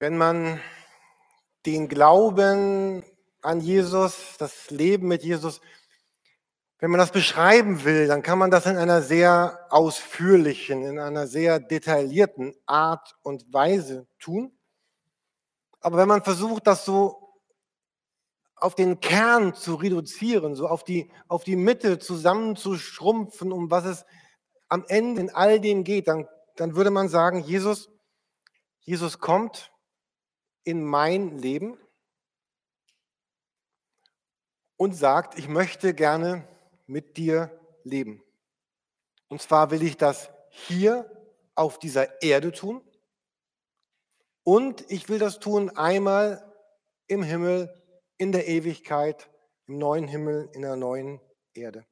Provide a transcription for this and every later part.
Wenn man den Glauben an Jesus, das Leben mit Jesus, wenn man das beschreiben will, dann kann man das in einer sehr ausführlichen, in einer sehr detaillierten Art und Weise tun. Aber wenn man versucht, das so auf den Kern zu reduzieren, so auf die, auf die Mitte zusammenzuschrumpfen, um was es am Ende in all dem geht, dann, dann würde man sagen, Jesus, Jesus kommt in mein Leben und sagt, ich möchte gerne mit dir leben. Und zwar will ich das hier auf dieser Erde tun und ich will das tun einmal im Himmel, in der Ewigkeit, im neuen Himmel, in der neuen Erde.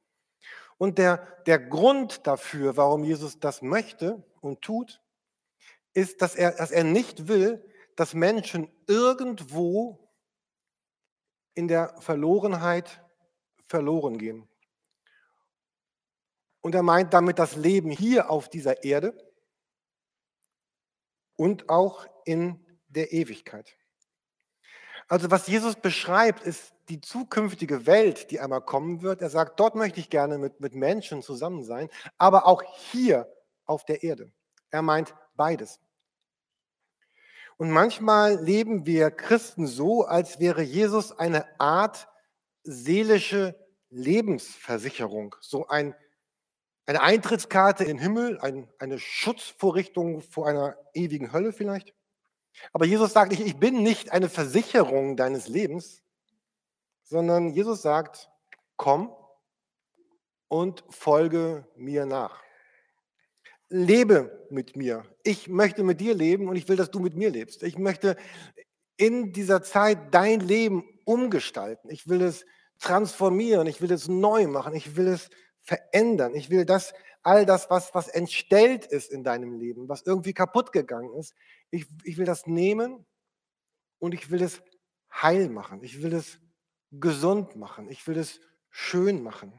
Und der, der Grund dafür, warum Jesus das möchte und tut, ist, dass er, dass er nicht will, dass Menschen irgendwo in der Verlorenheit verloren gehen. Und er meint damit das Leben hier auf dieser Erde und auch in der Ewigkeit. Also was Jesus beschreibt, ist die zukünftige Welt, die einmal kommen wird. Er sagt, dort möchte ich gerne mit, mit Menschen zusammen sein, aber auch hier auf der Erde. Er meint beides. Und manchmal leben wir Christen so, als wäre Jesus eine Art seelische Lebensversicherung, so ein, eine Eintrittskarte in den Himmel, ein, eine Schutzvorrichtung vor einer ewigen Hölle vielleicht. Aber Jesus sagt nicht, ich bin nicht eine Versicherung deines Lebens, sondern Jesus sagt, komm und folge mir nach lebe mit mir. Ich möchte mit dir leben und ich will, dass du mit mir lebst. Ich möchte in dieser Zeit dein Leben umgestalten. Ich will es transformieren. Ich will es neu machen. Ich will es verändern. Ich will das, all das, was, was entstellt ist in deinem Leben, was irgendwie kaputt gegangen ist, ich, ich will das nehmen und ich will es heil machen. Ich will es gesund machen. Ich will es schön machen.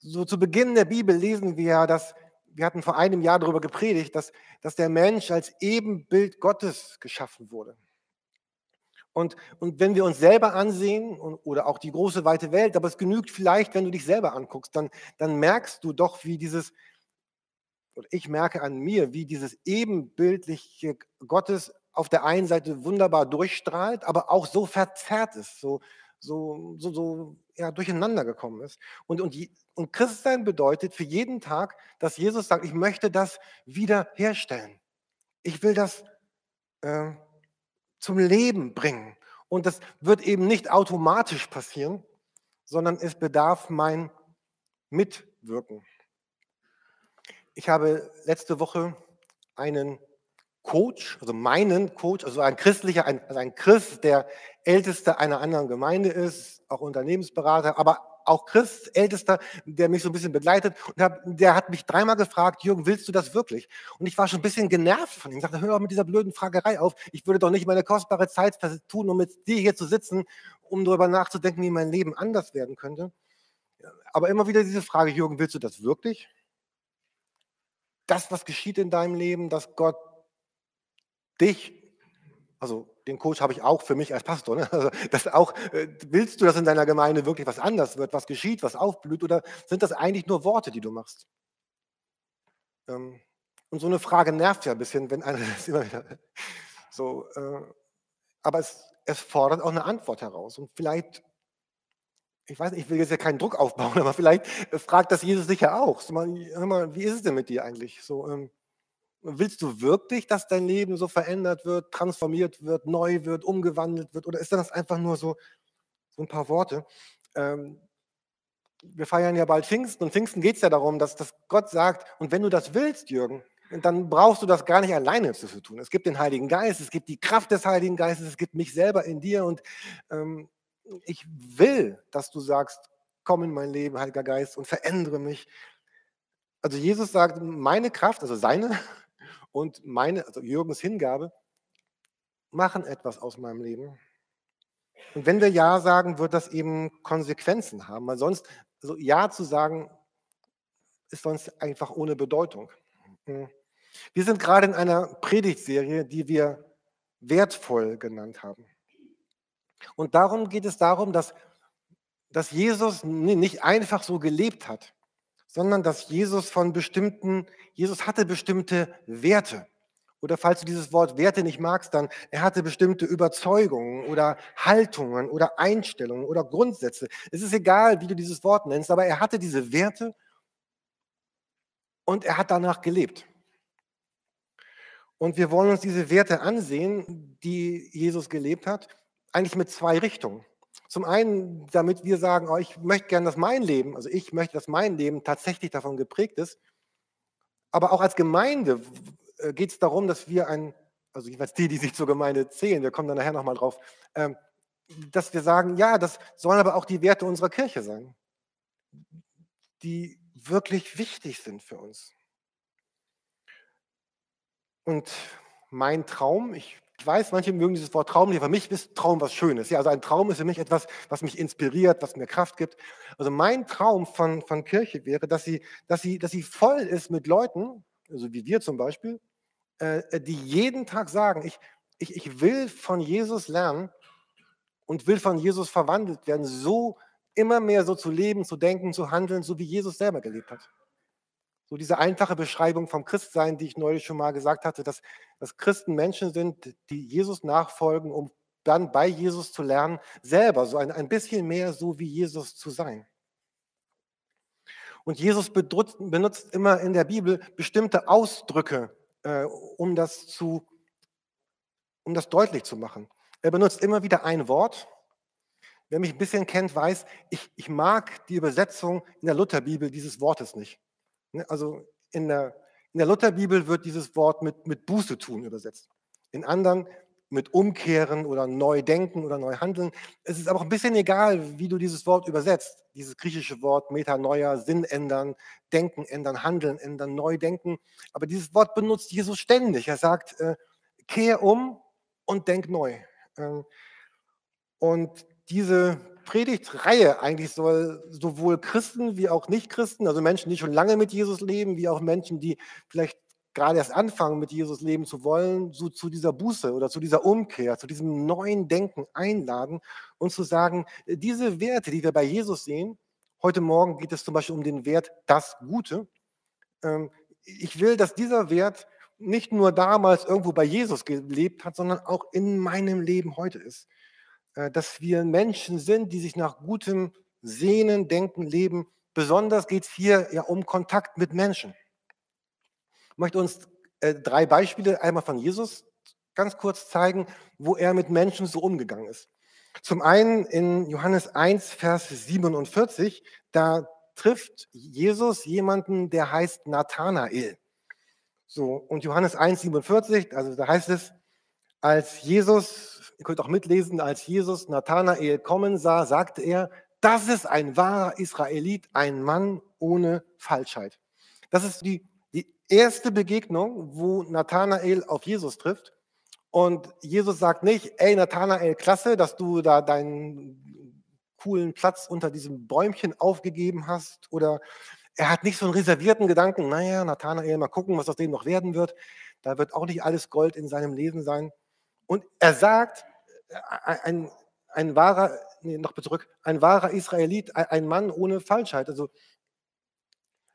So zu Beginn der Bibel lesen wir ja, dass wir hatten vor einem Jahr darüber gepredigt, dass, dass der Mensch als Ebenbild Gottes geschaffen wurde. Und, und wenn wir uns selber ansehen und, oder auch die große weite Welt, aber es genügt vielleicht, wenn du dich selber anguckst, dann, dann merkst du doch, wie dieses, oder ich merke an mir, wie dieses ebenbildliche Gottes auf der einen Seite wunderbar durchstrahlt, aber auch so verzerrt ist, so, so, so, so ja, durcheinander gekommen ist. Und, und, und Christsein bedeutet für jeden Tag, dass Jesus sagt, ich möchte das wieder herstellen. Ich will das äh, zum Leben bringen. Und das wird eben nicht automatisch passieren, sondern es bedarf mein Mitwirken. Ich habe letzte Woche einen Coach, also meinen Coach, also ein christlicher, ein, also ein Christ, der Ältester einer anderen Gemeinde ist, auch Unternehmensberater, aber auch Christ, Ältester, der mich so ein bisschen begleitet. Und der hat mich dreimal gefragt, Jürgen, willst du das wirklich? Und ich war schon ein bisschen genervt von ihm. Ich sagte, hör doch mit dieser blöden Fragerei auf. Ich würde doch nicht meine kostbare Zeit tun, um mit dir hier zu sitzen, um darüber nachzudenken, wie mein Leben anders werden könnte. Aber immer wieder diese Frage, Jürgen, willst du das wirklich? Das, was geschieht in deinem Leben, dass Gott dich, also den Coach habe ich auch für mich als Pastor, ne? also das auch, äh, willst du, dass in deiner Gemeinde wirklich was anders wird, was geschieht, was aufblüht, oder sind das eigentlich nur Worte, die du machst? Ähm, und so eine Frage nervt ja ein bisschen, wenn einer das immer wieder so, äh, aber es, es fordert auch eine Antwort heraus. Und vielleicht, ich weiß nicht, ich will jetzt ja keinen Druck aufbauen, aber vielleicht fragt das Jesus sicher auch. So mal, hör mal, wie ist es denn mit dir eigentlich? So, ähm, Willst du wirklich, dass dein Leben so verändert wird, transformiert wird, neu wird, umgewandelt wird? Oder ist das einfach nur so, so ein paar Worte? Ähm, wir feiern ja bald Pfingsten und Pfingsten geht es ja darum, dass, dass Gott sagt, und wenn du das willst, Jürgen, dann brauchst du das gar nicht alleine zu tun. Es gibt den Heiligen Geist, es gibt die Kraft des Heiligen Geistes, es gibt mich selber in dir und ähm, ich will, dass du sagst, komm in mein Leben, Heiliger Geist, und verändere mich. Also Jesus sagt, meine Kraft, also seine und meine, also Jürgens Hingabe, machen etwas aus meinem Leben. Und wenn wir Ja sagen, wird das eben Konsequenzen haben, weil sonst, also Ja zu sagen, ist sonst einfach ohne Bedeutung. Hm. Wir sind gerade in einer Predigtserie, die wir wertvoll genannt haben. Und darum geht es darum, dass, dass Jesus nicht einfach so gelebt hat, sondern dass Jesus von bestimmten, Jesus hatte bestimmte Werte. Oder falls du dieses Wort Werte nicht magst, dann er hatte bestimmte Überzeugungen oder Haltungen oder Einstellungen oder Grundsätze. Es ist egal, wie du dieses Wort nennst, aber er hatte diese Werte und er hat danach gelebt. Und wir wollen uns diese Werte ansehen, die Jesus gelebt hat, eigentlich mit zwei Richtungen. Zum einen, damit wir sagen, oh, ich möchte gerne, dass mein Leben, also ich möchte, dass mein Leben tatsächlich davon geprägt ist. Aber auch als Gemeinde äh, geht es darum, dass wir ein, also jedenfalls die, die sich zur Gemeinde zählen, wir kommen dann nachher nochmal drauf, ähm, dass wir sagen, ja, das sollen aber auch die Werte unserer Kirche sein, die wirklich wichtig sind für uns. Und mein Traum, ich weiß, manche mögen dieses Wort Traum nicht, für mich ist Traum was Schönes. Ja, also ein Traum ist für mich etwas, was mich inspiriert, was mir Kraft gibt. Also mein Traum von, von Kirche wäre, dass sie, dass, sie, dass sie voll ist mit Leuten, also wie wir zum Beispiel, äh, die jeden Tag sagen, ich, ich, ich will von Jesus lernen und will von Jesus verwandelt werden, so immer mehr so zu leben, zu denken, zu handeln, so wie Jesus selber gelebt hat. So diese einfache Beschreibung vom Christsein, die ich neulich schon mal gesagt hatte, dass, dass Christen Menschen sind, die Jesus nachfolgen, um dann bei Jesus zu lernen, selber so ein, ein bisschen mehr so wie Jesus zu sein. Und Jesus benutzt, immer in der Bibel bestimmte Ausdrücke, äh, um, das zu, um das deutlich zu machen. Er benutzt immer wieder ein Wort. Wer mich ein bisschen kennt, weiß, ich, ich mag die Übersetzung in der Lutherbibel dieses Wortes nicht. Ne, also in der, in der Lutherbibel wird dieses Wort mit, mit Buße tun übersetzt. In anderen mit Umkehren oder neu denken oder neu handeln. Es ist aber auch ein bisschen egal, wie du dieses Wort übersetzt. Dieses griechische Wort Metanoia, Sinn ändern, Denken ändern, Handeln ändern, neu denken. Aber dieses Wort benutzt Jesus ständig. Er sagt, äh, kehr um und denk neu. Ähm, und diese Predigtreihe eigentlich soll sowohl Christen wie auch Nicht-Christen, also Menschen, die schon lange mit Jesus leben, wie auch Menschen, die vielleicht gerade erst anfangen, mit Jesus leben zu wollen, so zu dieser Buße oder zu dieser Umkehr, zu diesem neuen Denken einladen und zu sagen, diese Werte, die wir bei Jesus sehen, heute Morgen geht es zum Beispiel um den Wert das Gute. Ähm, ich will, dass dieser Wert nicht nur damals irgendwo bei Jesus gelebt hat, sondern auch in meinem Leben heute ist. Äh, dass wir Menschen sind, die sich nach gutem Sehnen, Denken, Leben. Besonders geht es hier ja um Kontakt mit Menschen. Ich möchte uns äh, drei Beispiele einmal von Jesus ganz kurz zeigen, wo er mit Menschen so umgegangen ist. Zum einen in Johannes 1, Vers 47, da trifft Jesus jemanden, der heißt Nathanael. So, und Johannes 1, 47, also da heißt es, als Jesus ihr könnt auch mitlesen, als Jesus Nathanael kommen sah, sagte er, das ist ein wahrer Israelit, ein Mann ohne Falschheit. Das ist die, die erste Begegnung, wo Nathanael auf Jesus trifft. Und Jesus sagt nicht, ey Nathanael, klasse, dass du da deinen coolen Platz unter diesem Bäumchen aufgegeben hast. Oder er hat nicht so einen reservierten Gedanken, naja, Nathanael, mal gucken, was aus dem noch werden wird. Da wird auch nicht alles Gold in seinem Leben sein. Und er sagt, äh, ein, ein wahrer, nee, noch zurück, ein wahrer Israelit, ein Mann ohne Falschheit. Also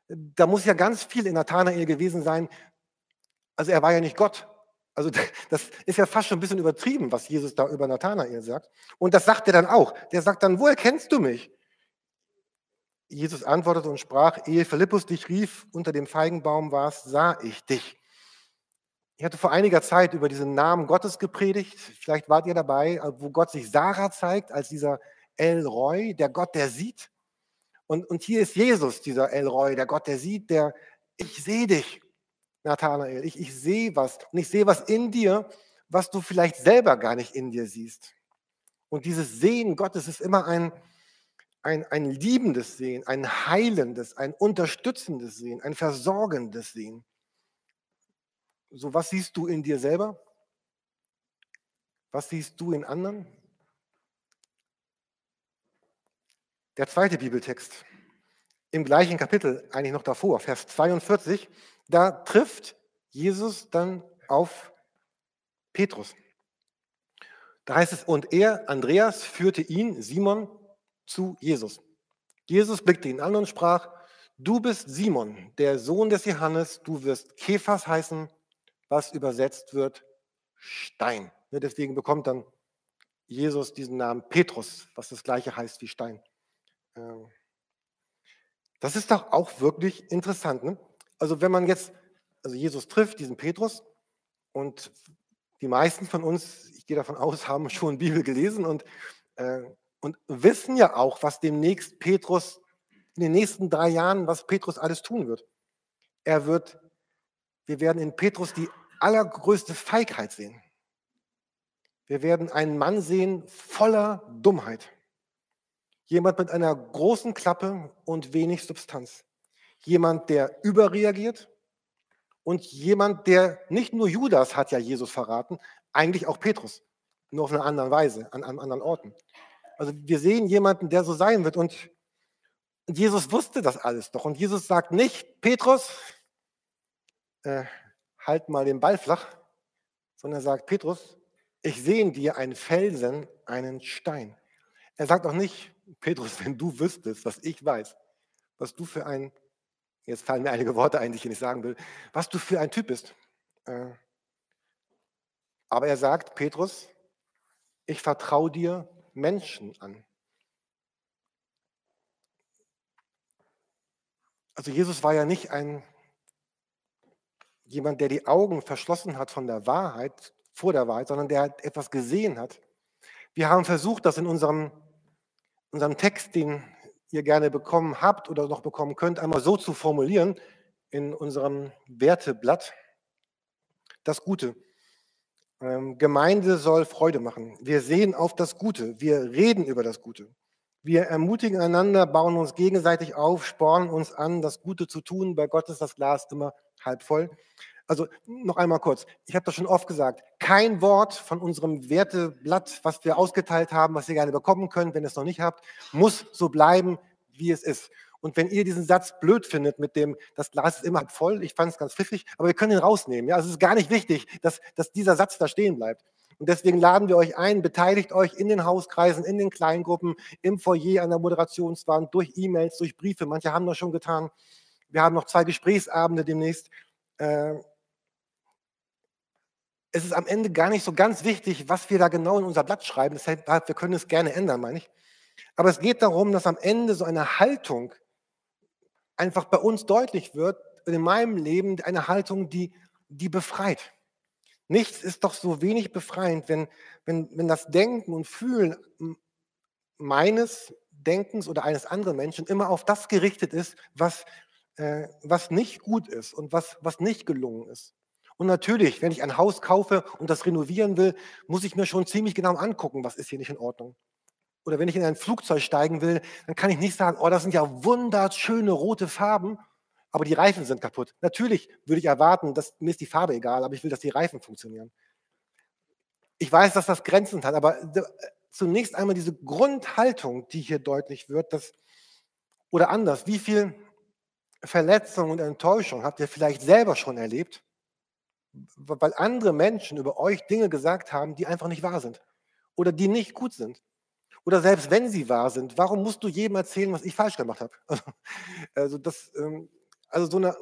da muss ja ganz viel in Nathanael gewesen sein. Also er war ja nicht Gott. Also das ist ja fast schon ein bisschen übertrieben, was Jesus da über Nathanael sagt. Und das sagt er dann auch. Der sagt dann, woher kennst du mich? Jesus antwortete und sprach, ehe Philippus dich rief, unter dem Feigenbaum warst, sah ich dich. Ich hatte vor einiger Zeit über diesen Namen Gottes gepredigt. Vielleicht wart ihr dabei, wo Gott sich Sarah zeigt als dieser El Roy, der Gott, der sieht. Und, und hier ist Jesus, dieser El Roy, der Gott, der sieht, der, ich sehe dich, Nathanael, ich, ich sehe was. Und ich sehe was in dir, was du vielleicht selber gar nicht in dir siehst. Und dieses Sehen Gottes ist immer ein, ein, ein liebendes Sehen, ein heilendes, ein unterstützendes Sehen, ein versorgendes Sehen. So, was siehst du in dir selber? Was siehst du in anderen? Der zweite Bibeltext im gleichen Kapitel, eigentlich noch davor, Vers 42, da trifft Jesus dann auf Petrus. Da heißt es, und er, Andreas, führte ihn, Simon, zu Jesus. Jesus blickte ihn an und sprach, du bist Simon, der Sohn des Johannes, du wirst Kephas heißen, was übersetzt wird Stein. Ne, deswegen bekommt dann Jesus diesen Namen Petrus, was das gleiche heißt wie Stein. Ähm, das ist doch auch wirklich interessant. Ne? Also wenn man jetzt, also Jesus trifft diesen Petrus und die meisten von uns, ich gehe davon aus, haben schon Bibel gelesen und, äh, und wissen ja auch, was demnächst Petrus in den nächsten drei Jahren, was Petrus alles tun wird. Er wird, wir werden in Petrus die allergrößte Feigheit sehen. Wir werden einen Mann sehen voller Dummheit. Jemand mit einer großen Klappe und wenig Substanz. Jemand, der überreagiert und jemand, der nicht nur Judas hat ja Jesus verraten, eigentlich auch Petrus, nur auf eine andere Weise, an, an anderen Orten. Also wir sehen jemanden, der so sein wird und Jesus wusste das alles doch. Und Jesus sagt nicht, Petrus, äh, halt mal den Ball flach, sondern er sagt, Petrus, ich sehe in dir einen Felsen, einen Stein. Er sagt auch nicht, Petrus, wenn du wüsstest, was ich weiß, was du für ein, jetzt fallen mir einige Worte ein, die ich hier nicht sagen will, was du für ein Typ bist. Äh, aber er sagt, Petrus, ich vertraue dir Menschen an. Also Jesus war ja nicht ein jemand, der die Augen verschlossen hat von der Wahrheit, vor der Wahrheit, sondern der etwas gesehen hat. Wir haben versucht, das in unserem, unserem Text, den ihr gerne bekommen habt oder noch bekommen könnt, einmal so zu formulieren in unserem Werteblatt. Das Gute. Ähm, Gemeinde soll Freude machen. Wir sehen auf das Gute. Wir reden über das Gute. Wir ermutigen einander, bauen uns gegenseitig auf, spornen uns an, das Gute zu tun. Bei Gott ist das Glas immer halb voll. Also noch einmal kurz, ich habe das schon oft gesagt, kein Wort von unserem Werteblatt, was wir ausgeteilt haben, was ihr gerne bekommen könnt, wenn ihr es noch nicht habt, muss so bleiben, wie es ist. Und wenn ihr diesen Satz blöd findet mit dem, das Glas ist immer voll, ich fand es ganz pfiffig, aber wir können ihn rausnehmen. Ja? Also es ist gar nicht wichtig, dass, dass dieser Satz da stehen bleibt. Und deswegen laden wir euch ein, beteiligt euch in den Hauskreisen, in den Kleingruppen, im Foyer an der Moderationswand, durch E-Mails, durch Briefe. Manche haben das schon getan. Wir haben noch zwei Gesprächsabende demnächst. Äh, es ist am Ende gar nicht so ganz wichtig, was wir da genau in unser Blatt schreiben. Deshalb, wir können es gerne ändern, meine ich. Aber es geht darum, dass am Ende so eine Haltung einfach bei uns deutlich wird, in meinem Leben eine Haltung, die, die befreit. Nichts ist doch so wenig befreiend, wenn, wenn, wenn das Denken und Fühlen meines Denkens oder eines anderen Menschen immer auf das gerichtet ist, was, äh, was nicht gut ist und was, was nicht gelungen ist. Und natürlich, wenn ich ein Haus kaufe und das renovieren will, muss ich mir schon ziemlich genau angucken, was ist hier nicht in Ordnung. Oder wenn ich in ein Flugzeug steigen will, dann kann ich nicht sagen, oh, das sind ja wunderschöne rote Farben, aber die Reifen sind kaputt. Natürlich würde ich erwarten, dass mir ist die Farbe egal, aber ich will, dass die Reifen funktionieren. Ich weiß, dass das Grenzen hat, aber zunächst einmal diese Grundhaltung, die hier deutlich wird, dass, oder anders, wie viel Verletzung und Enttäuschung habt ihr vielleicht selber schon erlebt, weil andere Menschen über euch Dinge gesagt haben, die einfach nicht wahr sind oder die nicht gut sind. Oder selbst wenn sie wahr sind, warum musst du jedem erzählen, was ich falsch gemacht habe? Also, das, ähm, also so eine,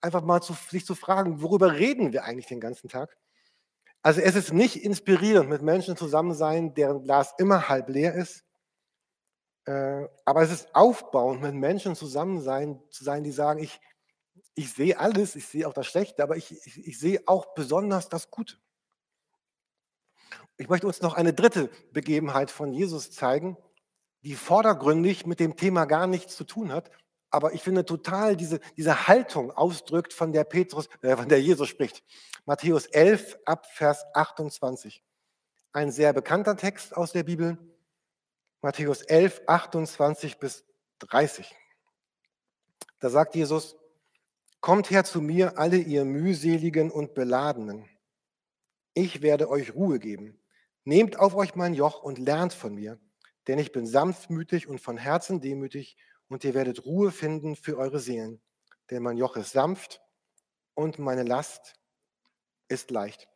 einfach mal zu, sich zu fragen, worüber reden wir eigentlich den ganzen Tag? Also es ist nicht inspirierend, mit Menschen zusammen sein, deren Glas immer halb leer ist. Äh, aber es ist aufbauend, mit Menschen zusammen sein, zu sein, die sagen, ich, ich sehe alles, ich sehe auch das Schlechte, aber ich, ich, ich sehe auch besonders das Gute. Ich möchte uns noch eine dritte Begebenheit von Jesus zeigen, die vordergründig mit dem Thema gar nichts zu tun hat, aber ich finde total diese, diese Haltung ausdrückt, von der Petrus, äh, von der Jesus spricht. Matthäus 11 ab Vers 28. Ein sehr bekannter Text aus der Bibel. Matthäus 11, 28 bis 30. Da sagt Jesus, Kommt her zu mir, alle ihr mühseligen und beladenen. Ich werde euch Ruhe geben. Nehmt auf euch mein Joch und lernt von mir, denn ich bin sanftmütig und von Herzen demütig, und ihr werdet Ruhe finden für eure Seelen. Denn mein Joch ist sanft und meine Last ist leicht.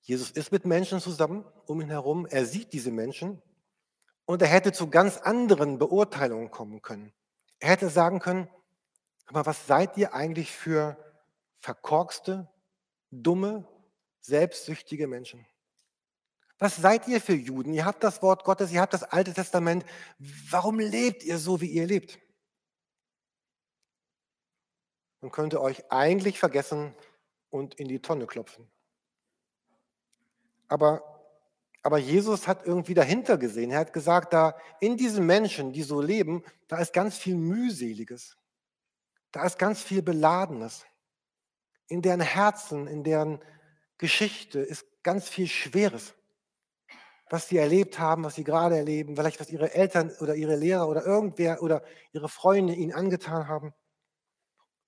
Jesus ist mit Menschen zusammen um ihn herum, er sieht diese Menschen und er hätte zu ganz anderen Beurteilungen kommen können. Er hätte sagen können, aber was seid ihr eigentlich für verkorkste, dumme, selbstsüchtige Menschen? Was seid ihr für Juden? Ihr habt das Wort Gottes, ihr habt das Alte Testament. Warum lebt ihr so, wie ihr lebt? Man könnte euch eigentlich vergessen und in die Tonne klopfen. Aber, aber Jesus hat irgendwie dahinter gesehen. Er hat gesagt, da in diesen Menschen, die so leben, da ist ganz viel mühseliges. Da ist ganz viel Beladenes. In deren Herzen, in deren Geschichte ist ganz viel Schweres. Was sie erlebt haben, was sie gerade erleben, vielleicht was ihre Eltern oder ihre Lehrer oder irgendwer oder ihre Freunde ihnen angetan haben.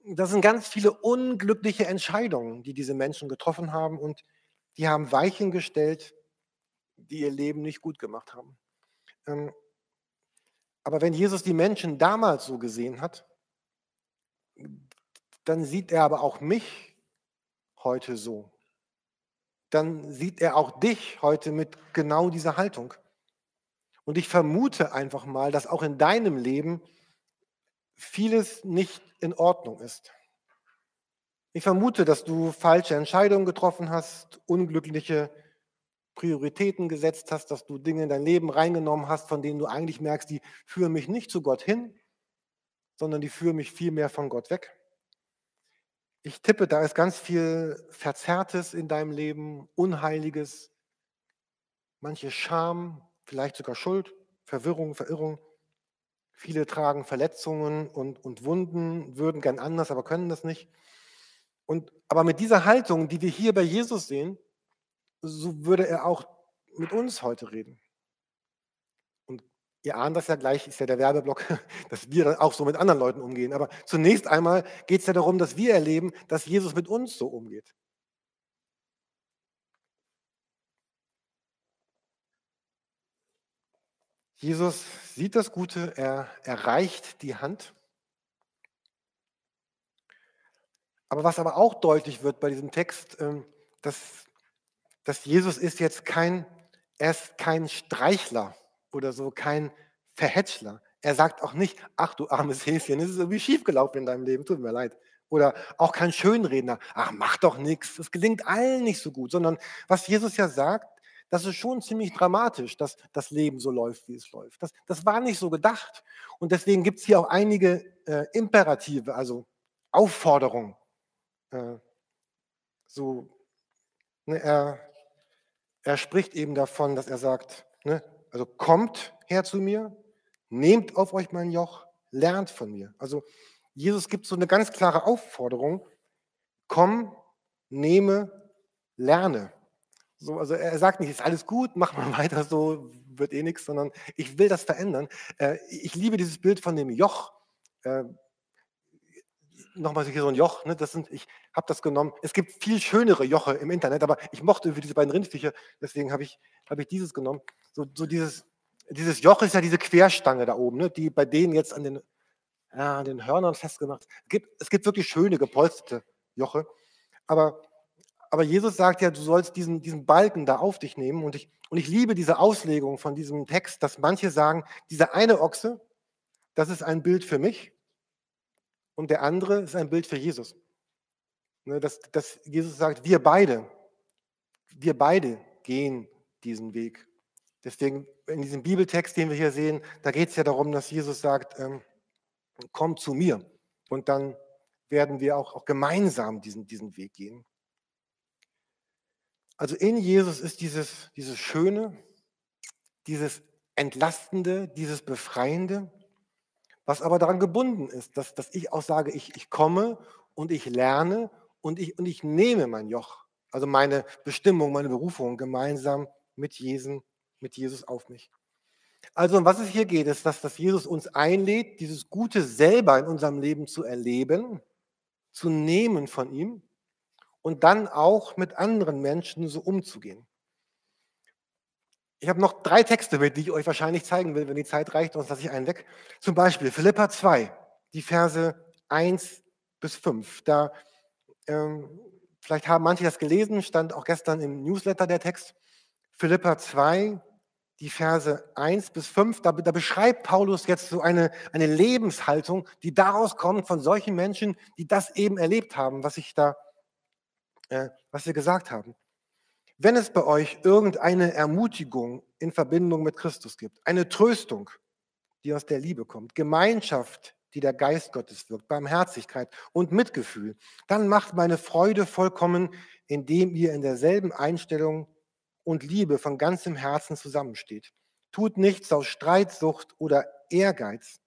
Das sind ganz viele unglückliche Entscheidungen, die diese Menschen getroffen haben und die haben Weichen gestellt, die ihr Leben nicht gut gemacht haben. Ähm, aber wenn Jesus die Menschen damals so gesehen hat, dann sieht er aber auch mich heute so. Dann sieht er auch dich heute mit genau dieser Haltung. Und ich vermute einfach mal, dass auch in deinem Leben vieles nicht in Ordnung ist. Ich vermute, dass du falsche Entscheidungen getroffen hast, unglückliche Prioritäten gesetzt hast, dass du Dinge in dein Leben reingenommen hast, von denen du eigentlich merkst, die führen mich nicht zu Gott hin, sondern die führen mich viel mehr von Gott weg. Ich tippe, da ist ganz viel Verzerrtes in deinem Leben, Unheiliges, manche Scham, vielleicht sogar Schuld, Verwirrung, Verirrung. Viele tragen Verletzungen und, und Wunden, würden gern anders, aber können das nicht. Und, aber mit dieser Haltung, die wir hier bei Jesus sehen, so würde er auch mit uns heute reden. Ihr ahnt das ja gleich, ist ja der Werbeblock, dass wir dann auch so mit anderen Leuten umgehen. Aber zunächst einmal geht es ja darum, dass wir erleben, dass Jesus mit uns so umgeht. Jesus sieht das Gute, er erreicht die Hand. Aber was aber auch deutlich wird bei diesem Text, ähm, dass, dass Jesus ist jetzt kein, er ist kein Streichler oder so kein Verhätschler. Er sagt auch nicht, ach du armes Häschen, es ist irgendwie schiefgelaufen in deinem Leben, tut mir leid. Oder auch kein Schönredner, ach mach doch nichts, das gelingt allen nicht so gut, sondern was Jesus ja sagt, das ist schon ziemlich dramatisch, dass das Leben so läuft, wie es läuft. Das, das war nicht so gedacht. Und deswegen gibt es hier auch einige äh, Imperative, also Aufforderungen. Äh, so, ne, er, er spricht eben davon, dass er sagt, ne, also kommt her zu mir, nehmt auf euch mein Joch, lernt von mir. Also Jesus gibt so eine ganz klare Aufforderung, komm, nehme, lerne. So, also er sagt nicht, ist alles gut, mach mal weiter so, wird eh nichts, sondern ich will das verändern. Äh, ich liebe dieses Bild von dem Joch. Nochmal hier so ein Joch, ne, das sind, ich habe das genommen. Es gibt viel schönere Joche im Internet, aber ich mochte irgendwie diese beiden Rindviecher, deswegen habe ich, hab ich dieses genommen. So, so dieses, dieses Joch ist ja diese Querstange da oben, ne, die bei denen jetzt an den, ja, an den Hörnern festgemacht. Es gibt, es gibt wirklich schöne, gepolsterte Joche. Aber, aber Jesus sagt ja, du sollst diesen, diesen Balken da auf dich nehmen. Und ich, und ich liebe diese Auslegung von diesem Text, dass manche sagen, dieser eine Ochse, das ist ein Bild für mich und der andere ist ein Bild für Jesus. Ne, dass, dass Jesus sagt, wir beide, wir beide gehen diesen Weg. Deswegen in diesem Bibeltext, den wir hier sehen, da geht es ja darum, dass Jesus sagt, ähm, komm zu mir. Und dann werden wir auch, auch gemeinsam diesen, diesen Weg gehen. Also in Jesus ist dieses, dieses Schöne, dieses Entlastende, dieses Befreiende was aber daran gebunden ist, dass, dass ich auch sage, ich, ich komme und ich lerne und ich, und ich nehme mein Joch, also meine Bestimmung, meine Berufung gemeinsam mit Jesus, mit Jesus auf mich. Also um was es hier geht, ist, dass, dass Jesus uns einlädt, dieses Gute selber in unserem Leben zu erleben, zu nehmen von ihm und dann auch mit anderen Menschen so umzugehen. Ich habe noch drei Texte mit, die ich euch wahrscheinlich zeigen will, wenn die Zeit reicht, sonst lasse ich einen weg. Zum Beispiel Philippa 2, die Verse 1 bis 5. Da, ähm, vielleicht haben manche das gelesen, stand auch gestern im Newsletter der Text. Philippa 2, die Verse 1 bis 5, da, da, beschreibt Paulus jetzt so eine, eine Lebenshaltung, die daraus kommt von solchen Menschen, die das eben erlebt haben, was ich da, äh, was wir gesagt haben. Wenn es bei euch irgendeine Ermutigung in Verbindung mit Christus gibt, eine Tröstung, die aus der Liebe kommt, Gemeinschaft, die der Geist Gottes wirkt, Barmherzigkeit und Mitgefühl, dann macht meine Freude vollkommen, indem ihr in derselben Einstellung und Liebe von ganzem Herzen zusammensteht. Tut nichts aus Streitsucht oder Ehrgeiz,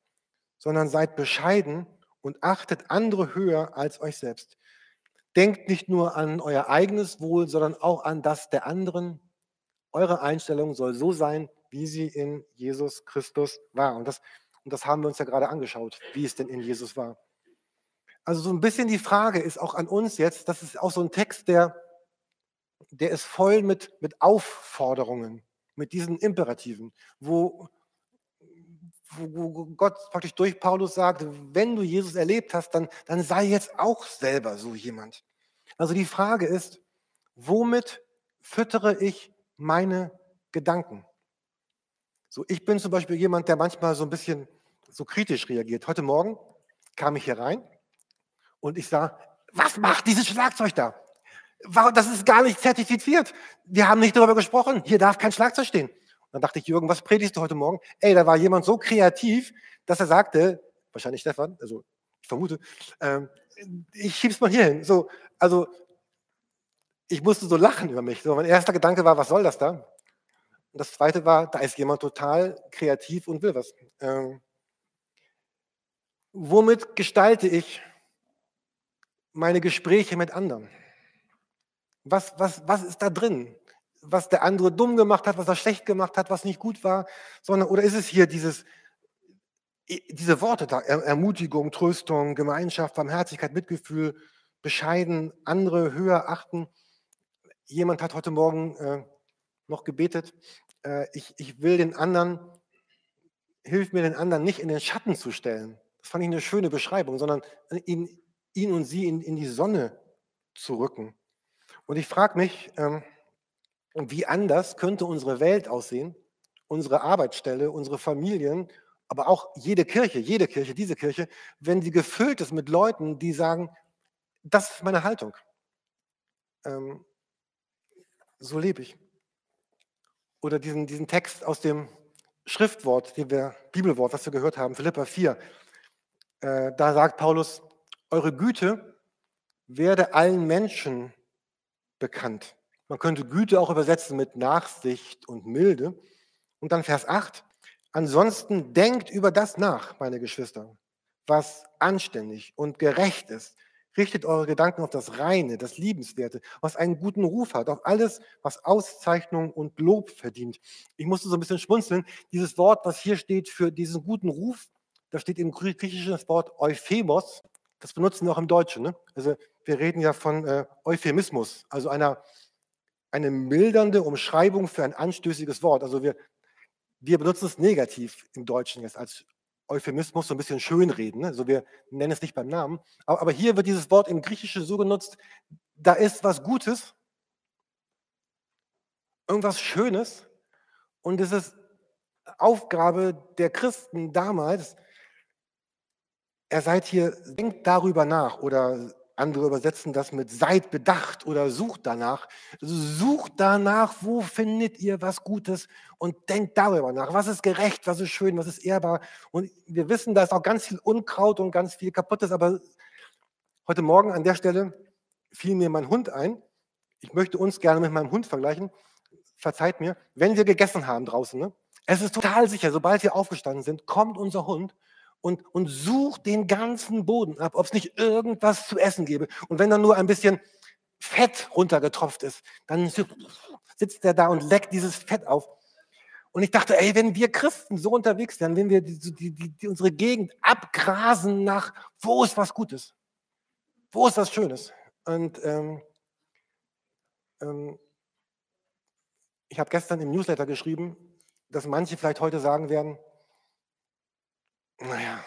sondern seid bescheiden und achtet andere höher als euch selbst. Denkt nicht nur an euer eigenes Wohl, sondern auch an das der anderen. Eure Einstellung soll so sein, wie sie in Jesus Christus war. Und das, und das haben wir uns ja gerade angeschaut, wie es denn in Jesus war. Also so ein bisschen die Frage ist auch an uns jetzt, das ist auch so ein Text, der der ist voll mit, mit Aufforderungen, mit diesen Imperativen, wo, wo, Gott praktisch durch Paulus sagt, wenn du Jesus erlebt hast, dann, dann sei jetzt auch selber so jemand. Also die Frage ist, womit füttere ich meine Gedanken? So, ich bin zum Beispiel jemand, der manchmal so ein bisschen so kritisch reagiert. Heute Morgen kam ich hier rein und ich sah, was macht dieses Schlagzeug da? das ist gar nicht zertifiziert. Wir haben nicht darüber gesprochen. Hier darf kein Schlagzeug stehen. Dann dachte ich, Jürgen, was predigst du heute Morgen? Ey, da war jemand so kreativ, dass er sagte, wahrscheinlich Stefan, also ich vermute, ähm, ich schieb's mal hier hin. So, also ich musste so lachen über mich. So, mein erster Gedanke war, was soll das da? Und das zweite war, da ist jemand total kreativ und will was. Ähm, womit gestalte ich meine Gespräche mit anderen? Was, was, was ist da drin? Was der andere dumm gemacht hat, was er schlecht gemacht hat, was nicht gut war, sondern oder ist es hier dieses, diese Worte da, Ermutigung, Tröstung, Gemeinschaft, Barmherzigkeit, Mitgefühl, bescheiden, andere höher achten. Jemand hat heute Morgen äh, noch gebetet, äh, ich, ich will den anderen, hilf mir den anderen nicht in den Schatten zu stellen. Das fand ich eine schöne Beschreibung, sondern ihn, ihn und sie in, in die Sonne zu rücken. Und ich frage mich, ähm, wie anders könnte unsere Welt aussehen, unsere Arbeitsstelle, unsere Familien, aber auch jede Kirche, jede Kirche, diese Kirche, wenn sie gefüllt ist mit Leuten, die sagen, das ist meine Haltung. Ähm, so lebe ich. Oder diesen, diesen Text aus dem Schriftwort, den wir, Bibelwort, was wir gehört haben, Philippa 4. Äh, da sagt Paulus, eure Güte werde allen Menschen bekannt. Man könnte Güte auch übersetzen mit Nachsicht und Milde. Und dann Vers 8. Ansonsten denkt über das nach, meine Geschwister, was anständig und gerecht ist. Richtet eure Gedanken auf das Reine, das Liebenswerte, was einen guten Ruf hat, auf alles, was Auszeichnung und Lob verdient. Ich musste so ein bisschen schmunzeln. Dieses Wort, was hier steht für diesen guten Ruf, da steht im Griechischen das Wort Euphemos. Das benutzen wir auch im Deutschen. Ne? Also wir reden ja von äh, Euphemismus, also einer eine mildernde Umschreibung für ein anstößiges Wort. Also wir, wir benutzen es negativ im Deutschen jetzt als Euphemismus, so ein bisschen schönreden. Ne? Also wir nennen es nicht beim Namen. Aber, aber hier wird dieses Wort im Griechischen so genutzt, da ist was Gutes, irgendwas Schönes und es ist Aufgabe der Christen damals, er seid hier, denkt darüber nach oder andere übersetzen das mit seid bedacht oder sucht danach. Sucht danach, wo findet ihr was Gutes und denkt darüber nach. Was ist gerecht, was ist schön, was ist ehrbar. Und wir wissen, da ist auch ganz viel Unkraut und ganz viel Kaputtes. Aber heute Morgen an der Stelle fiel mir mein Hund ein. Ich möchte uns gerne mit meinem Hund vergleichen. Verzeiht mir, wenn wir gegessen haben draußen. Ne? Es ist total sicher, sobald wir aufgestanden sind, kommt unser Hund und, und sucht den ganzen Boden ab, ob es nicht irgendwas zu essen gäbe. Und wenn dann nur ein bisschen Fett runtergetropft ist, dann sitzt er da und leckt dieses Fett auf. Und ich dachte, ey, wenn wir Christen so unterwegs wären, wenn wir die, die, die, unsere Gegend abgrasen nach, wo ist was Gutes? Wo ist was Schönes? Und ähm, ähm, ich habe gestern im Newsletter geschrieben, dass manche vielleicht heute sagen werden, naja,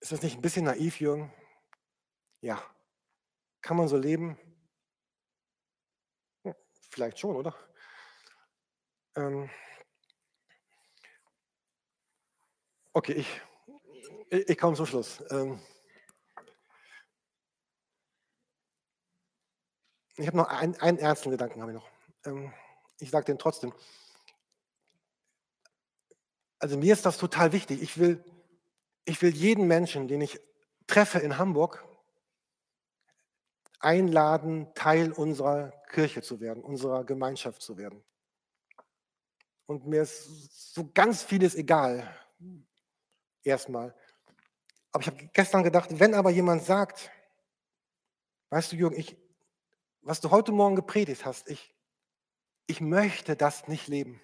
ist das nicht ein bisschen naiv, Jürgen? Ja. Kann man so leben? Vielleicht schon, oder? Ähm okay, ich, ich, ich komme zum Schluss. Ähm ich habe noch einen, einen ernsten Gedanken, habe ich noch. Ähm ich sage den trotzdem. Also mir ist das total wichtig. Ich will, ich will jeden Menschen, den ich treffe in Hamburg, einladen, Teil unserer Kirche zu werden, unserer Gemeinschaft zu werden. Und mir ist so ganz vieles egal, erstmal. Aber ich habe gestern gedacht, wenn aber jemand sagt, weißt du, Jürgen, ich, was du heute Morgen gepredigt hast, ich, ich möchte das nicht leben.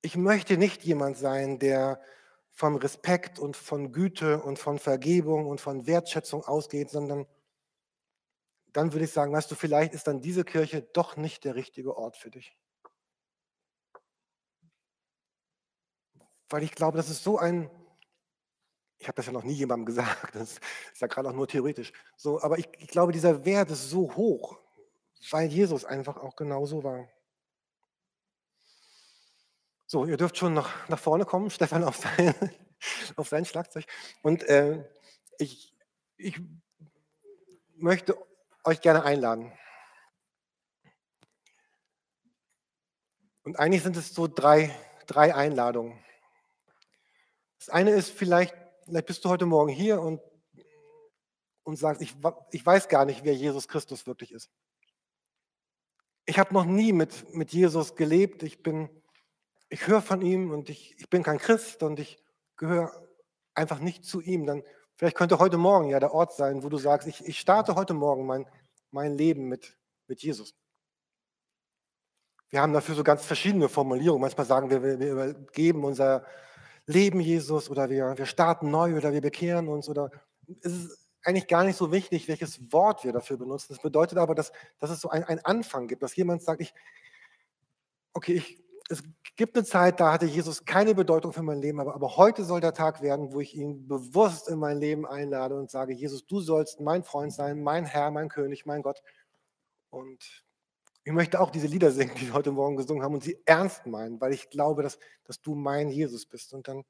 Ich möchte nicht jemand sein, der von Respekt und von Güte und von Vergebung und von Wertschätzung ausgeht, sondern dann würde ich sagen, weißt du, vielleicht ist dann diese Kirche doch nicht der richtige Ort für dich. Weil ich glaube, das ist so ein, ich habe das ja noch nie jemandem gesagt, das ist ja gerade auch nur theoretisch, so, aber ich, ich glaube, dieser Wert ist so hoch, weil Jesus einfach auch genau so war. So, ihr dürft schon noch nach vorne kommen, Stefan auf sein, auf sein Schlagzeug. Und äh, ich, ich möchte euch gerne einladen. Und eigentlich sind es so drei, drei Einladungen. Das eine ist vielleicht, vielleicht bist du heute Morgen hier und, und sagst, ich, ich weiß gar nicht, wer Jesus Christus wirklich ist. Ich habe noch nie mit, mit Jesus gelebt. Ich bin, ich höre von ihm und ich, ich bin kein Christ und ich gehöre einfach nicht zu ihm. Dann vielleicht könnte heute Morgen ja der Ort sein, wo du sagst, ich, ich starte heute Morgen mein, mein Leben mit, mit Jesus. Wir haben dafür so ganz verschiedene Formulierungen. Manchmal sagen wir, wir, übergeben unser Leben Jesus oder wir, wir starten neu oder wir bekehren uns oder es ist eigentlich gar nicht so wichtig, welches Wort wir dafür benutzen. Das bedeutet aber, dass, dass es so einen Anfang gibt, dass jemand sagt, ich, okay, ich, es gibt eine Zeit, da hatte Jesus keine Bedeutung für mein Leben, aber, aber heute soll der Tag werden, wo ich ihn bewusst in mein Leben einlade und sage, Jesus, du sollst mein Freund sein, mein Herr, mein König, mein Gott. Und ich möchte auch diese Lieder singen, die wir heute Morgen gesungen haben und sie ernst meinen, weil ich glaube, dass, dass du mein Jesus bist. Und dann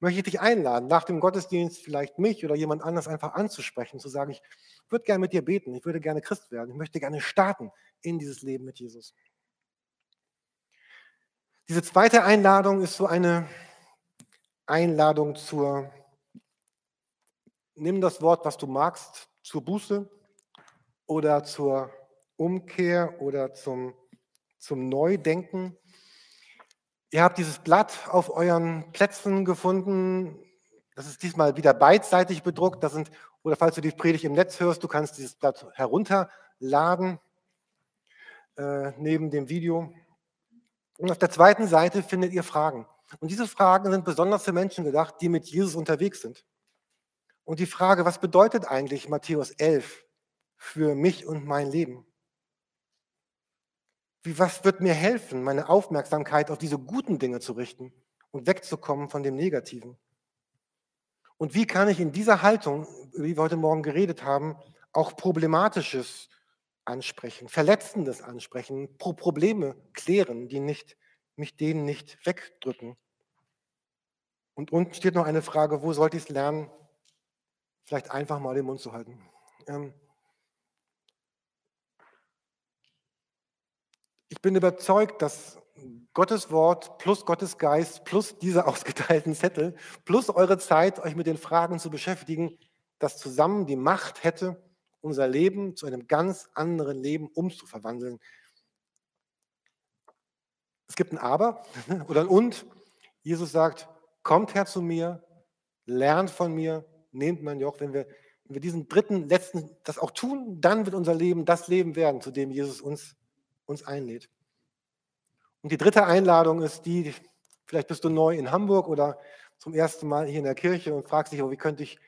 möchte ich dich einladen, nach dem Gottesdienst vielleicht mich oder jemand anders einfach anzusprechen, zu sagen, ich würde gerne mit dir beten, ich würde gerne Christ werden, ich möchte gerne starten in dieses Leben mit Jesus. Diese zweite Einladung ist so eine Einladung zur, nimm das Wort, was du magst, zur Buße oder zur Umkehr oder zum, zum Neudenken. Ihr habt dieses Blatt auf euren Plätzen gefunden. Das ist diesmal wieder beidseitig bedruckt. Das sind, oder falls du die Predigt im Netz hörst, du kannst dieses Blatt herunterladen äh, neben dem Video. Und auf der zweiten Seite findet ihr Fragen. Und diese Fragen sind besonders für Menschen gedacht, die mit Jesus unterwegs sind. Und die Frage, was bedeutet eigentlich Matthäus 11 für mich und mein Leben? Wie, was wird mir helfen, meine Aufmerksamkeit auf diese guten Dinge zu richten und wegzukommen von dem Negativen? Und wie kann ich in dieser Haltung, wie wir heute Morgen geredet haben, auch Problematisches ansprechen, Verletzendes ansprechen, Pro Probleme klären, die nicht, mich denen nicht wegdrücken? Und unten steht noch eine Frage, wo sollte ich es lernen, vielleicht einfach mal den Mund zu halten? Ähm, Ich bin überzeugt, dass Gottes Wort plus Gottes Geist plus diese ausgeteilten Zettel plus eure Zeit, euch mit den Fragen zu beschäftigen, das zusammen die Macht hätte, unser Leben zu einem ganz anderen Leben umzuverwandeln. Es gibt ein Aber oder ein Und. Jesus sagt, kommt her zu mir, lernt von mir, nehmt mein Joch. Wenn wir, wenn wir diesen dritten, letzten, das auch tun, dann wird unser Leben das Leben werden, zu dem Jesus uns uns einlädt. Und die dritte Einladung ist die, vielleicht bist du neu in Hamburg oder zum ersten Mal hier in der Kirche und fragst dich, oh, wie könnte ich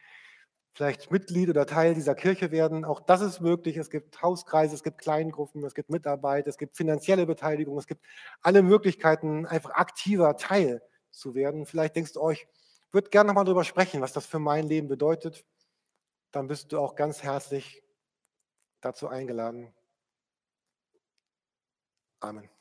vielleicht Mitglied oder Teil dieser Kirche werden. Auch das ist möglich. Es gibt Hauskreise, es gibt Kleingruppen, es gibt Mitarbeit, es gibt finanzielle Beteiligung, es gibt alle Möglichkeiten, einfach aktiver Teil zu werden. Vielleicht denkst du euch, ich würde gerne nochmal darüber sprechen, was das für mein Leben bedeutet. Dann bist du auch ganz herzlich dazu eingeladen. Amen.